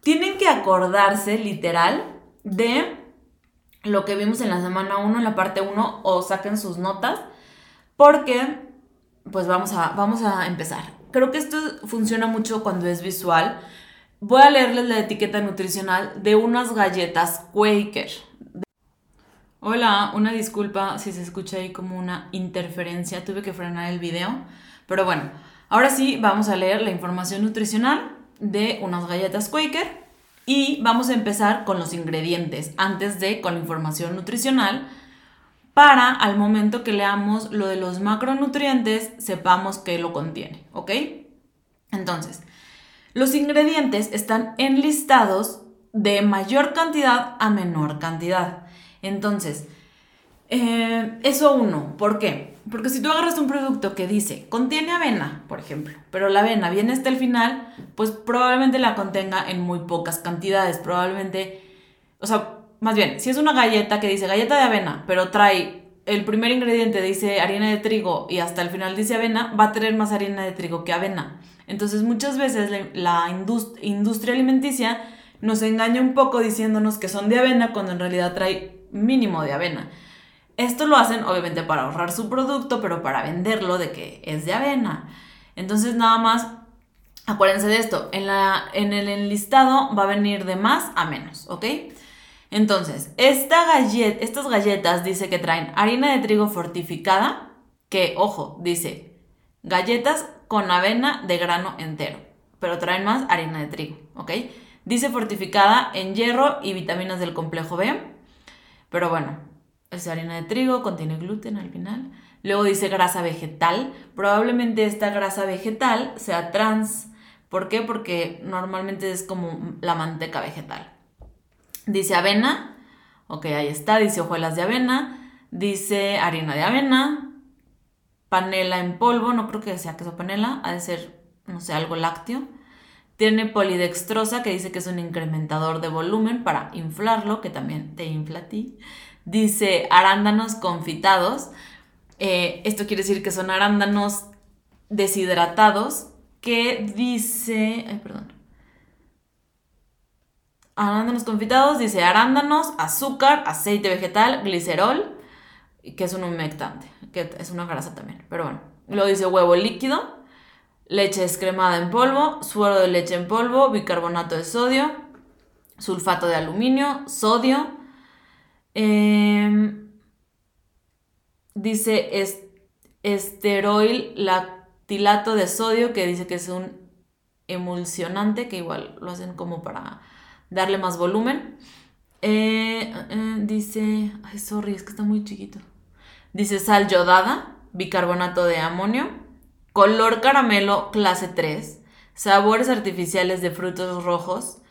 Tienen que acordarse literal de lo que vimos en la semana 1, en la parte 1, o saquen sus notas, porque, pues vamos a, vamos a empezar. Creo que esto funciona mucho cuando es visual. Voy a leerles la etiqueta nutricional de unas galletas Quaker. Hola, una disculpa si se escucha ahí como una interferencia, tuve que frenar el video, pero bueno, ahora sí vamos a leer la información nutricional de unas galletas Quaker y vamos a empezar con los ingredientes, antes de con información nutricional, para al momento que leamos lo de los macronutrientes, sepamos qué lo contiene, ¿ok? Entonces, los ingredientes están enlistados de mayor cantidad a menor cantidad. Entonces, eh, eso uno, ¿por qué? Porque si tú agarras un producto que dice, contiene avena, por ejemplo, pero la avena viene hasta el final, pues probablemente la contenga en muy pocas cantidades. Probablemente, o sea, más bien, si es una galleta que dice galleta de avena, pero trae el primer ingrediente dice harina de trigo y hasta el final dice avena, va a tener más harina de trigo que avena. Entonces muchas veces la industria alimenticia nos engaña un poco diciéndonos que son de avena cuando en realidad trae mínimo de avena. Esto lo hacen obviamente para ahorrar su producto, pero para venderlo de que es de avena. Entonces nada más acuérdense de esto, en, la, en el enlistado va a venir de más a menos, ¿ok? Entonces, esta estas galletas dice que traen harina de trigo fortificada, que ojo, dice galletas con avena de grano entero, pero traen más harina de trigo, ¿ok? Dice fortificada en hierro y vitaminas del complejo B, pero bueno, es harina de trigo, contiene gluten al final. Luego dice grasa vegetal. Probablemente esta grasa vegetal sea trans. ¿Por qué? Porque normalmente es como la manteca vegetal. Dice avena. Ok, ahí está. Dice hojuelas de avena. Dice harina de avena. Panela en polvo. No creo que sea queso panela. Ha de ser, no sé, algo lácteo. Tiene polidextrosa, que dice que es un incrementador de volumen para inflarlo, que también te infla a ti. Dice arándanos confitados. Eh, esto quiere decir que son arándanos deshidratados que dice... Ay, perdón. Arándanos confitados, dice arándanos, azúcar, aceite vegetal, glicerol, que es un humectante, que es una grasa también. Pero bueno, luego dice huevo líquido, leche descremada en polvo, suero de leche en polvo, bicarbonato de sodio, sulfato de aluminio, sodio, Em, dice esteroil lactilato de sodio, que dice que es un emulsionante, que igual lo hacen como para darle más volumen. Eh, eh, dice, ay, sorry, es que está muy chiquito. Dice sal yodada, bicarbonato de amonio, color caramelo clase 3, sabores artificiales de frutos rojos,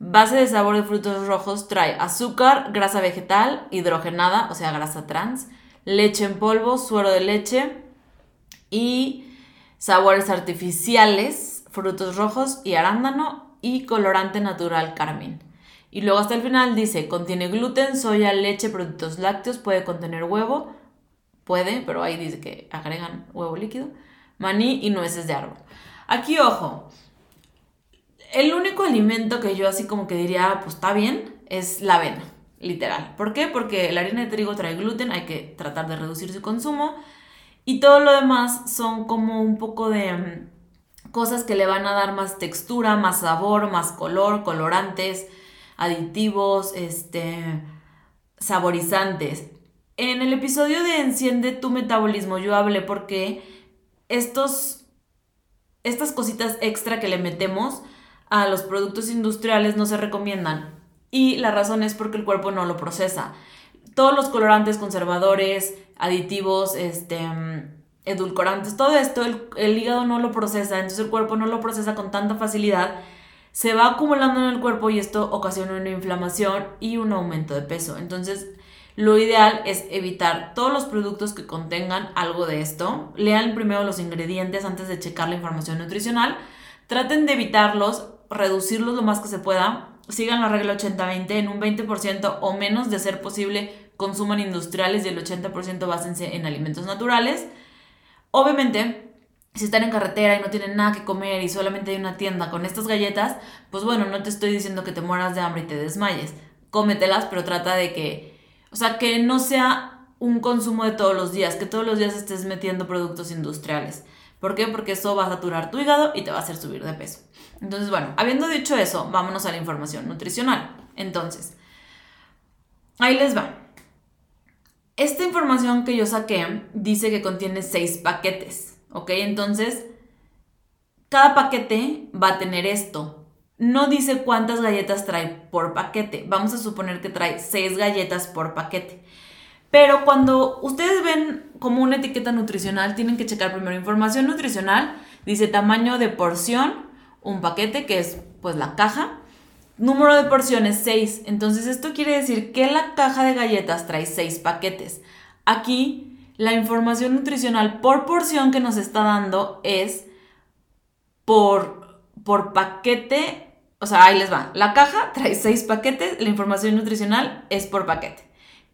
Base de sabor de frutos rojos trae azúcar, grasa vegetal, hidrogenada, o sea, grasa trans, leche en polvo, suero de leche y sabores artificiales, frutos rojos y arándano y colorante natural carmín. Y luego hasta el final dice, contiene gluten, soya, leche, productos lácteos, puede contener huevo, puede, pero ahí dice que agregan huevo líquido, maní y nueces de árbol. Aquí, ojo, el único alimento que yo así como que diría, pues está bien, es la avena, literal. ¿Por qué? Porque la harina de trigo trae gluten, hay que tratar de reducir su consumo. Y todo lo demás son como un poco de mm, cosas que le van a dar más textura, más sabor, más color, colorantes, aditivos, este, saborizantes. En el episodio de Enciende tu metabolismo yo hablé porque estos, estas cositas extra que le metemos a los productos industriales no se recomiendan. Y la razón es porque el cuerpo no lo procesa. Todos los colorantes, conservadores, aditivos, este, edulcorantes, todo esto, el, hígado no lo procesa, entonces el cuerpo no lo procesa con tanta facilidad, se va acumulando en el cuerpo y esto ocasiona una inflamación y un aumento de peso. Entonces, lo ideal es evitar todos los productos que contengan algo de esto. Lean primero los ingredientes antes de checar la información nutricional. Traten de evitarlos reducirlos lo más que se pueda. Sigan la regla 80-20 en un 20% o menos de ser posible consuman industriales y el 80% básense en alimentos naturales. Obviamente, si están en carretera y no tienen nada que comer y solamente hay una tienda con estas galletas, pues bueno, no te estoy diciendo que te mueras de hambre y te desmayes. Cómetelas, pero trata de que, o sea, que no sea un consumo de todos los días, que todos los días estés metiendo productos industriales. ¿Por qué? Porque eso va a saturar tu hígado y te va a hacer subir de peso. Entonces, bueno, habiendo dicho eso, vámonos a la información nutricional. Entonces, ahí les va. Esta información que yo saqué dice que contiene seis paquetes, ¿ok? Entonces, cada paquete va a tener esto. No dice cuántas galletas trae por paquete. Vamos a suponer que trae seis galletas por paquete. Pero cuando ustedes ven como una etiqueta nutricional, tienen que checar primero información nutricional, dice tamaño de porción, un paquete que es pues la caja, número de porciones 6. Entonces esto quiere decir que la caja de galletas trae 6 paquetes. Aquí la información nutricional por porción que nos está dando es por, por paquete, o sea, ahí les va. La caja trae 6 paquetes, la información nutricional es por paquete.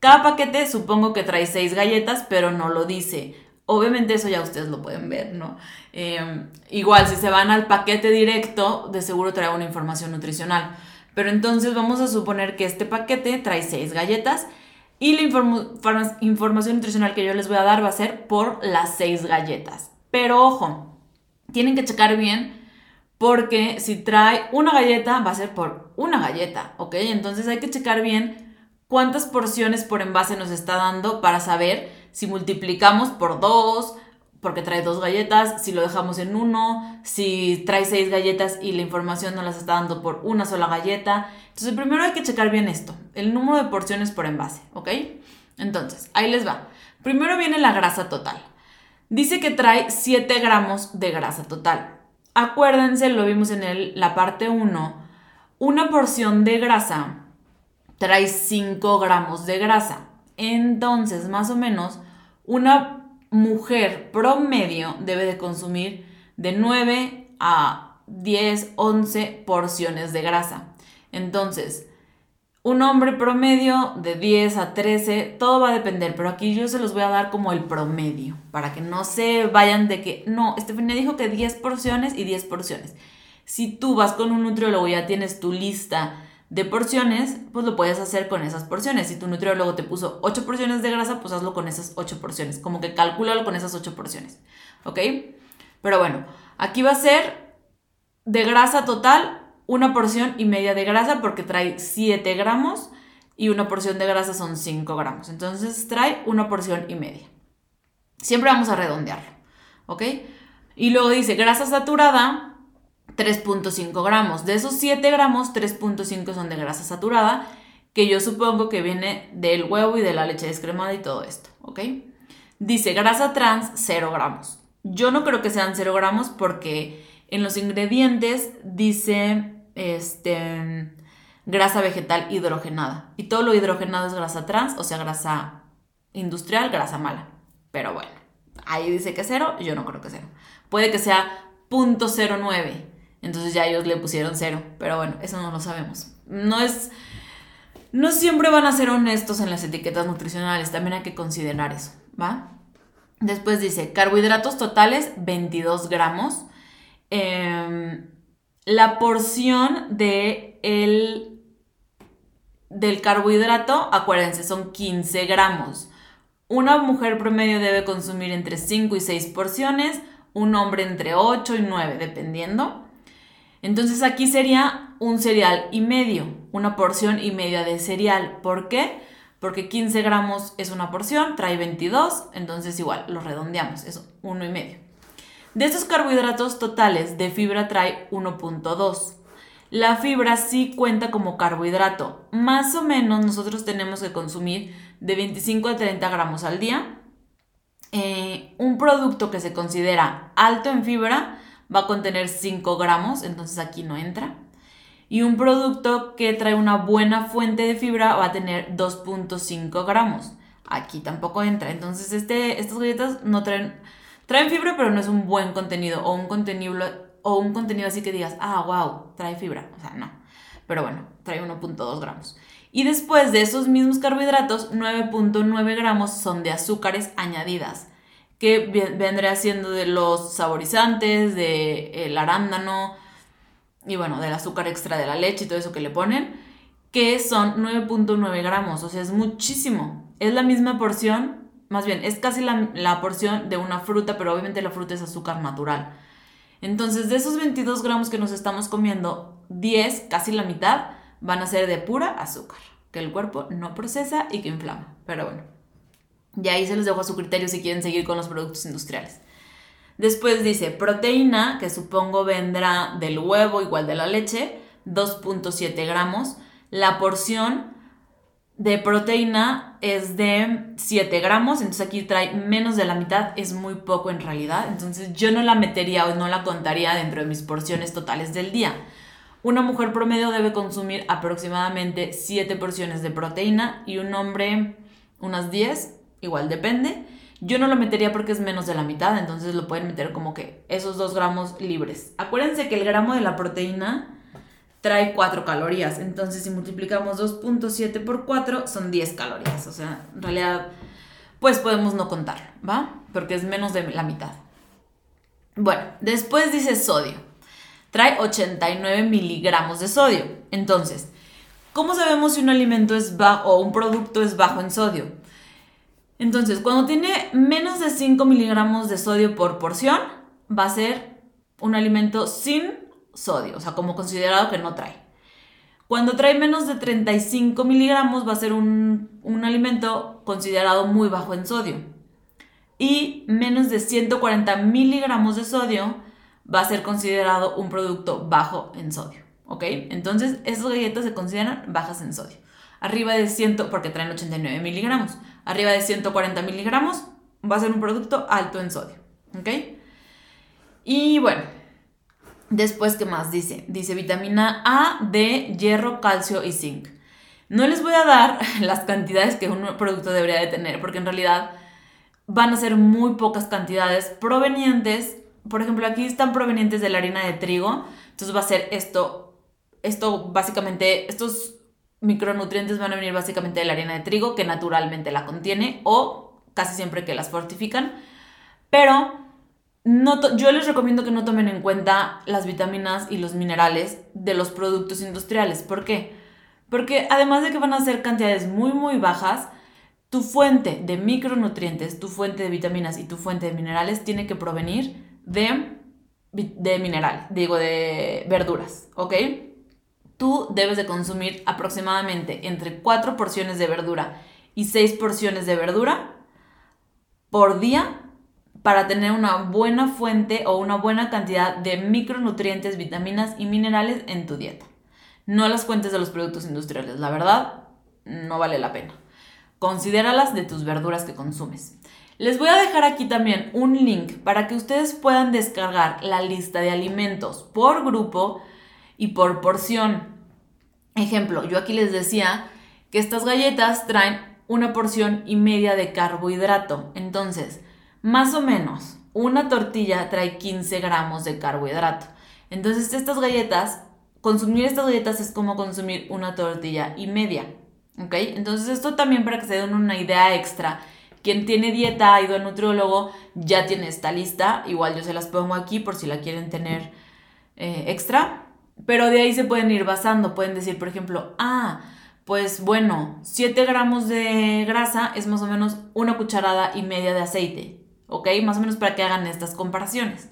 Cada paquete supongo que trae seis galletas, pero no lo dice. Obviamente eso ya ustedes lo pueden ver, ¿no? Em, igual, si se van al paquete directo, de seguro trae una información nutricional. Pero entonces vamos a suponer que este paquete trae seis galletas. Y la información nutricional que yo les voy a dar va a ser por las seis galletas. Pero ojo, tienen que checar bien porque si trae una galleta va a ser por una galleta, ¿ok? Entonces hay que checar bien cuántas porciones por envase nos está dando para saber si multiplicamos por dos, porque trae dos galletas, si lo dejamos en uno, si trae seis galletas y la información nos las está dando por una sola galleta. Entonces primero hay que checar bien esto, el número de porciones por envase, ¿ok? Entonces, ahí les va. Primero viene la grasa total. Dice que trae 7 gramos de grasa total. Acuérdense, lo vimos en la parte 1, una porción de grasa trae 5 gramos de grasa. Entonces, más o menos, una mujer promedio debe de consumir de 9 a 10, 11 porciones de grasa. Entonces, un hombre promedio de 10 a 13, todo va a depender, pero aquí yo se los voy a dar como el promedio, para que no se vayan de que, no, Estefanía dijo que 10 porciones y 10 porciones. Si tú vas con un nutriólogo y ya tienes tu lista de porciones, pues lo puedes hacer con esas porciones. Si tu nutriólogo te puso 8 porciones de grasa, pues hazlo con esas 8 porciones. Como que calcúlalo con esas 8 porciones. ¿Ok? Pero bueno, aquí va a ser de grasa total una porción y media de grasa porque trae 7 gramos y una porción de grasa son 5 gramos. Entonces trae una porción y media. Siempre vamos a redondearlo. ¿Ok? Y luego dice grasa saturada 3.5 gramos. De esos 7 gramos, 3.5 son de grasa saturada, que yo supongo que viene del huevo y de la leche descremada y todo esto, ¿ok? Dice grasa trans, 0 gramos. Yo no creo que sean 0 gramos porque en los ingredientes dice este, grasa vegetal hidrogenada. Y todo lo hidrogenado es grasa trans, o sea, grasa industrial, grasa mala. Pero bueno, ahí dice que 0, yo no creo que 0. Puede que sea 0.09 entonces ya ellos le pusieron cero. Pero bueno, eso no lo sabemos. No es. No siempre van a ser honestos en las etiquetas nutricionales. También hay que considerar eso, ¿va? Después dice, carbohidratos totales 22 gramos. Em, la porción de el, del carbohidrato, acuérdense, son 15 gramos. Una mujer promedio debe consumir entre 5 y 6 porciones, un hombre entre 8 y 9, dependiendo. Entonces aquí sería un cereal y medio, una porción y media de cereal. ¿Por qué? Porque 15 gramos es una porción, trae 22, entonces igual, lo redondeamos, es uno y medio. De estos carbohidratos totales de fibra trae 1.2. La fibra sí cuenta como carbohidrato. Más o menos nosotros tenemos que consumir de 25 a 30 gramos al día. Eh, un producto que se considera alto en fibra va a contener 5 gramos, entonces aquí no entra. Y un producto que trae una buena fuente de fibra va a tener 2.5 gramos. Aquí tampoco entra. Entonces este, estas galletas no traen, traen fibra, pero no es un buen contenido o un contenido, o un contenido así que digas, ah, wow, trae fibra. O sea, no. Pero bueno, trae 1.2 gramos. Y después de esos mismos carbohidratos, 9.9 gramos son de azúcares añadidas que vendría siendo de los saborizantes, de el arándano y bueno, del azúcar extra de la leche y todo eso que le ponen, que son 9.9 gramos, o sea, es muchísimo. Es la misma porción, más bien, es casi la, la porción de una fruta, pero obviamente la fruta es azúcar natural. Entonces, de esos 22 gramos que nos estamos comiendo, 10, casi la mitad, van a ser de pura azúcar, que el cuerpo no procesa y que inflama. Pero bueno. Y ahí se los dejo a su criterio si quieren seguir con los productos industriales. Después dice proteína, que supongo vendrá del huevo igual de la leche, 2.7 gramos. La porción de proteína es de 7 gramos, entonces aquí trae menos de la mitad, es muy poco en realidad. Entonces yo no la metería o no la contaría dentro de mis porciones totales del día. Una mujer promedio debe consumir aproximadamente 7 porciones de proteína y un hombre unas 10 igual depende. Yo no lo metería porque es menos de la mitad, entonces lo pueden meter como que esos dos gramos libres. Acuérdense que el gramo de la proteína trae 4 calorías, entonces si multiplicamos 2.7 por 4 son 10 calorías, o sea, en realidad pues podemos no contarlo, ¿va? Porque es menos de la mitad. Bueno, después dice sodio. Trae 89 miligramos de sodio. Entonces, ¿Cómo sabemos si un alimento es bajo o un producto es bajo en sodio? Entonces, cuando tiene menos de 5 miligramos de sodio por porción, va a ser un alimento sin sodio, o sea, como considerado que no trae. Cuando trae menos de 35 miligramos, va a ser un, un alimento considerado muy bajo en sodio. Y menos de 140 miligramos de sodio va a ser considerado un producto bajo en sodio. ¿ok? Entonces, esas galletas se consideran bajas en sodio. Arriba de 100, porque traen 89 miligramos, arriba de 140 miligramos va a ser un producto alto en sodio, ¿ok? Y bueno, después, ¿qué más dice? Dice vitamina A, D, hierro, calcio y zinc. No les voy a dar las cantidades que un producto debería de tener, porque en realidad van a ser muy pocas cantidades provenientes, por ejemplo, aquí están provenientes de la harina de trigo, entonces va a ser esto esto básicamente, estos micronutrientes van a venir básicamente de la harina de trigo, que naturalmente la contiene, o casi siempre que las fortifican. Pero no yo les recomiendo que no tomen en cuenta las vitaminas y los minerales de los productos industriales. ¿Por qué? Porque además de que van a ser cantidades muy, muy bajas, tu fuente de micronutrientes, tu fuente de vitaminas y tu fuente de minerales tiene que provenir de, de mineral, digo, de verduras, ¿ok? Tú debes de consumir aproximadamente entre 4 porciones de verdura y 6 porciones de verdura por día para tener una buena fuente o una buena cantidad de micronutrientes, vitaminas y minerales en tu dieta. No las fuentes de los productos industriales, la verdad, no vale la pena. Considéralas de tus verduras que consumes. Les voy a dejar aquí también un link para que ustedes puedan descargar la lista de alimentos por grupo y por porción. Ejemplo, yo aquí les decía que estas galletas traen una porción y media de carbohidrato. Entonces, más o menos, una tortilla trae 15 gramos de carbohidrato. Entonces, estas galletas, consumir estas galletas es como consumir una tortilla y media. ¿Ok? Entonces, esto también para que se den una idea extra. Quien tiene dieta, ha ido al nutriólogo, ya tiene esta lista. Igual yo se las pongo aquí por si la quieren tener eh, extra. Pero de ahí se pueden ir basando, pueden decir, por ejemplo, ah, pues bueno, 7 gramos de grasa es más o menos una cucharada y media de aceite, ¿ok? Más o menos para que hagan estas comparaciones.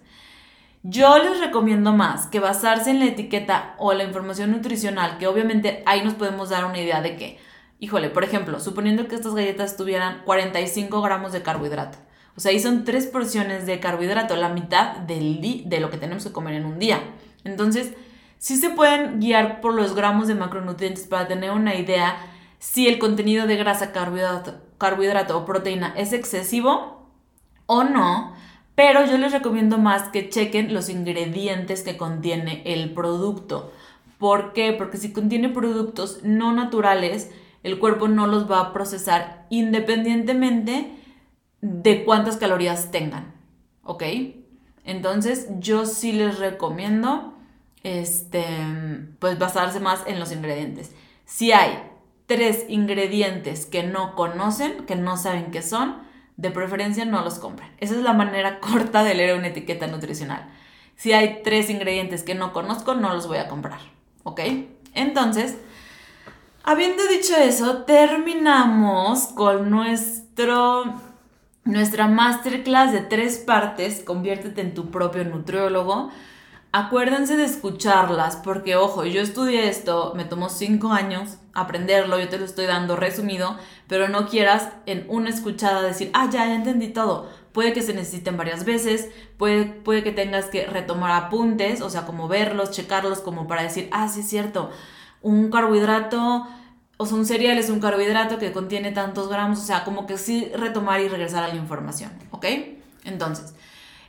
Yo les recomiendo más que basarse en la etiqueta o la información nutricional, que obviamente ahí nos podemos dar una idea de que, híjole, por ejemplo, suponiendo que estas galletas tuvieran 45 gramos de carbohidrato, o sea, ahí son 3 porciones de carbohidrato, la mitad del de lo que tenemos que comer en un día. Entonces, sí se pueden guiar por los gramos de macronutrientes para tener una idea si el contenido de grasa, carbohidrato, carbohidrato o proteína es excesivo o no, pero yo les recomiendo más que chequen los ingredientes que contiene el producto. ¿Por qué? Porque si contiene productos no naturales, el cuerpo no los va a procesar independientemente de cuántas calorías tengan. ¿Ok? Entonces yo sí les recomiendo este, pues basarse más en los ingredientes. Si hay tres ingredientes que no conocen, que no saben qué son, de preferencia no los compren. Esa es la manera corta de leer una etiqueta nutricional. Si hay tres ingredientes que no conozco, no los voy a comprar. ¿Ok? Entonces, habiendo dicho eso, terminamos con nuestro, nuestra masterclass de tres partes. Conviértete en tu propio nutriólogo acuérdense de escucharlas, porque ojo, yo estudié esto, me tomó cinco años aprenderlo, yo te lo estoy dando resumido, pero no quieras en una escuchada decir, ah, ya, ya entendí todo. Puede que se necesiten varias veces, puede, puede que tengas que retomar apuntes, o sea, como verlos, checarlos, como para decir, ah, sí es cierto, un carbohidrato, o sea, un cereal es un carbohidrato que contiene tantos gramos, o sea, como que sí retomar y regresar a la información, ¿ok? Entonces,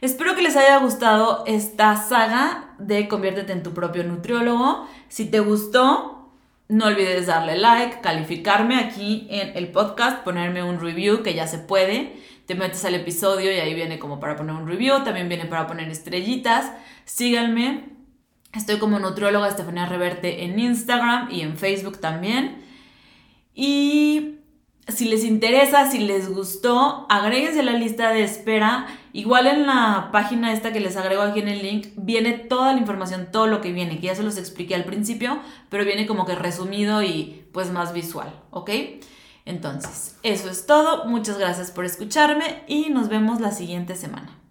Espero que les haya gustado esta saga de Conviértete en tu propio nutriólogo. Si te gustó, no olvides darle like, calificarme aquí en el podcast, ponerme un review que ya se puede. Te metes al episodio y ahí viene como para poner un review, también viene para poner estrellitas. Síganme. Estoy como nutrióloga Estefanía Reverte en Instagram y en Facebook también. Y si les interesa, si les gustó, agréguense a la lista de espera. Igual en la página esta que les agrego aquí en el link, viene toda la información, todo lo que viene, que ya se los expliqué al principio, pero viene como que resumido y pues más visual, ¿ok? Entonces, eso es todo. Muchas gracias por escucharme y nos vemos la siguiente semana.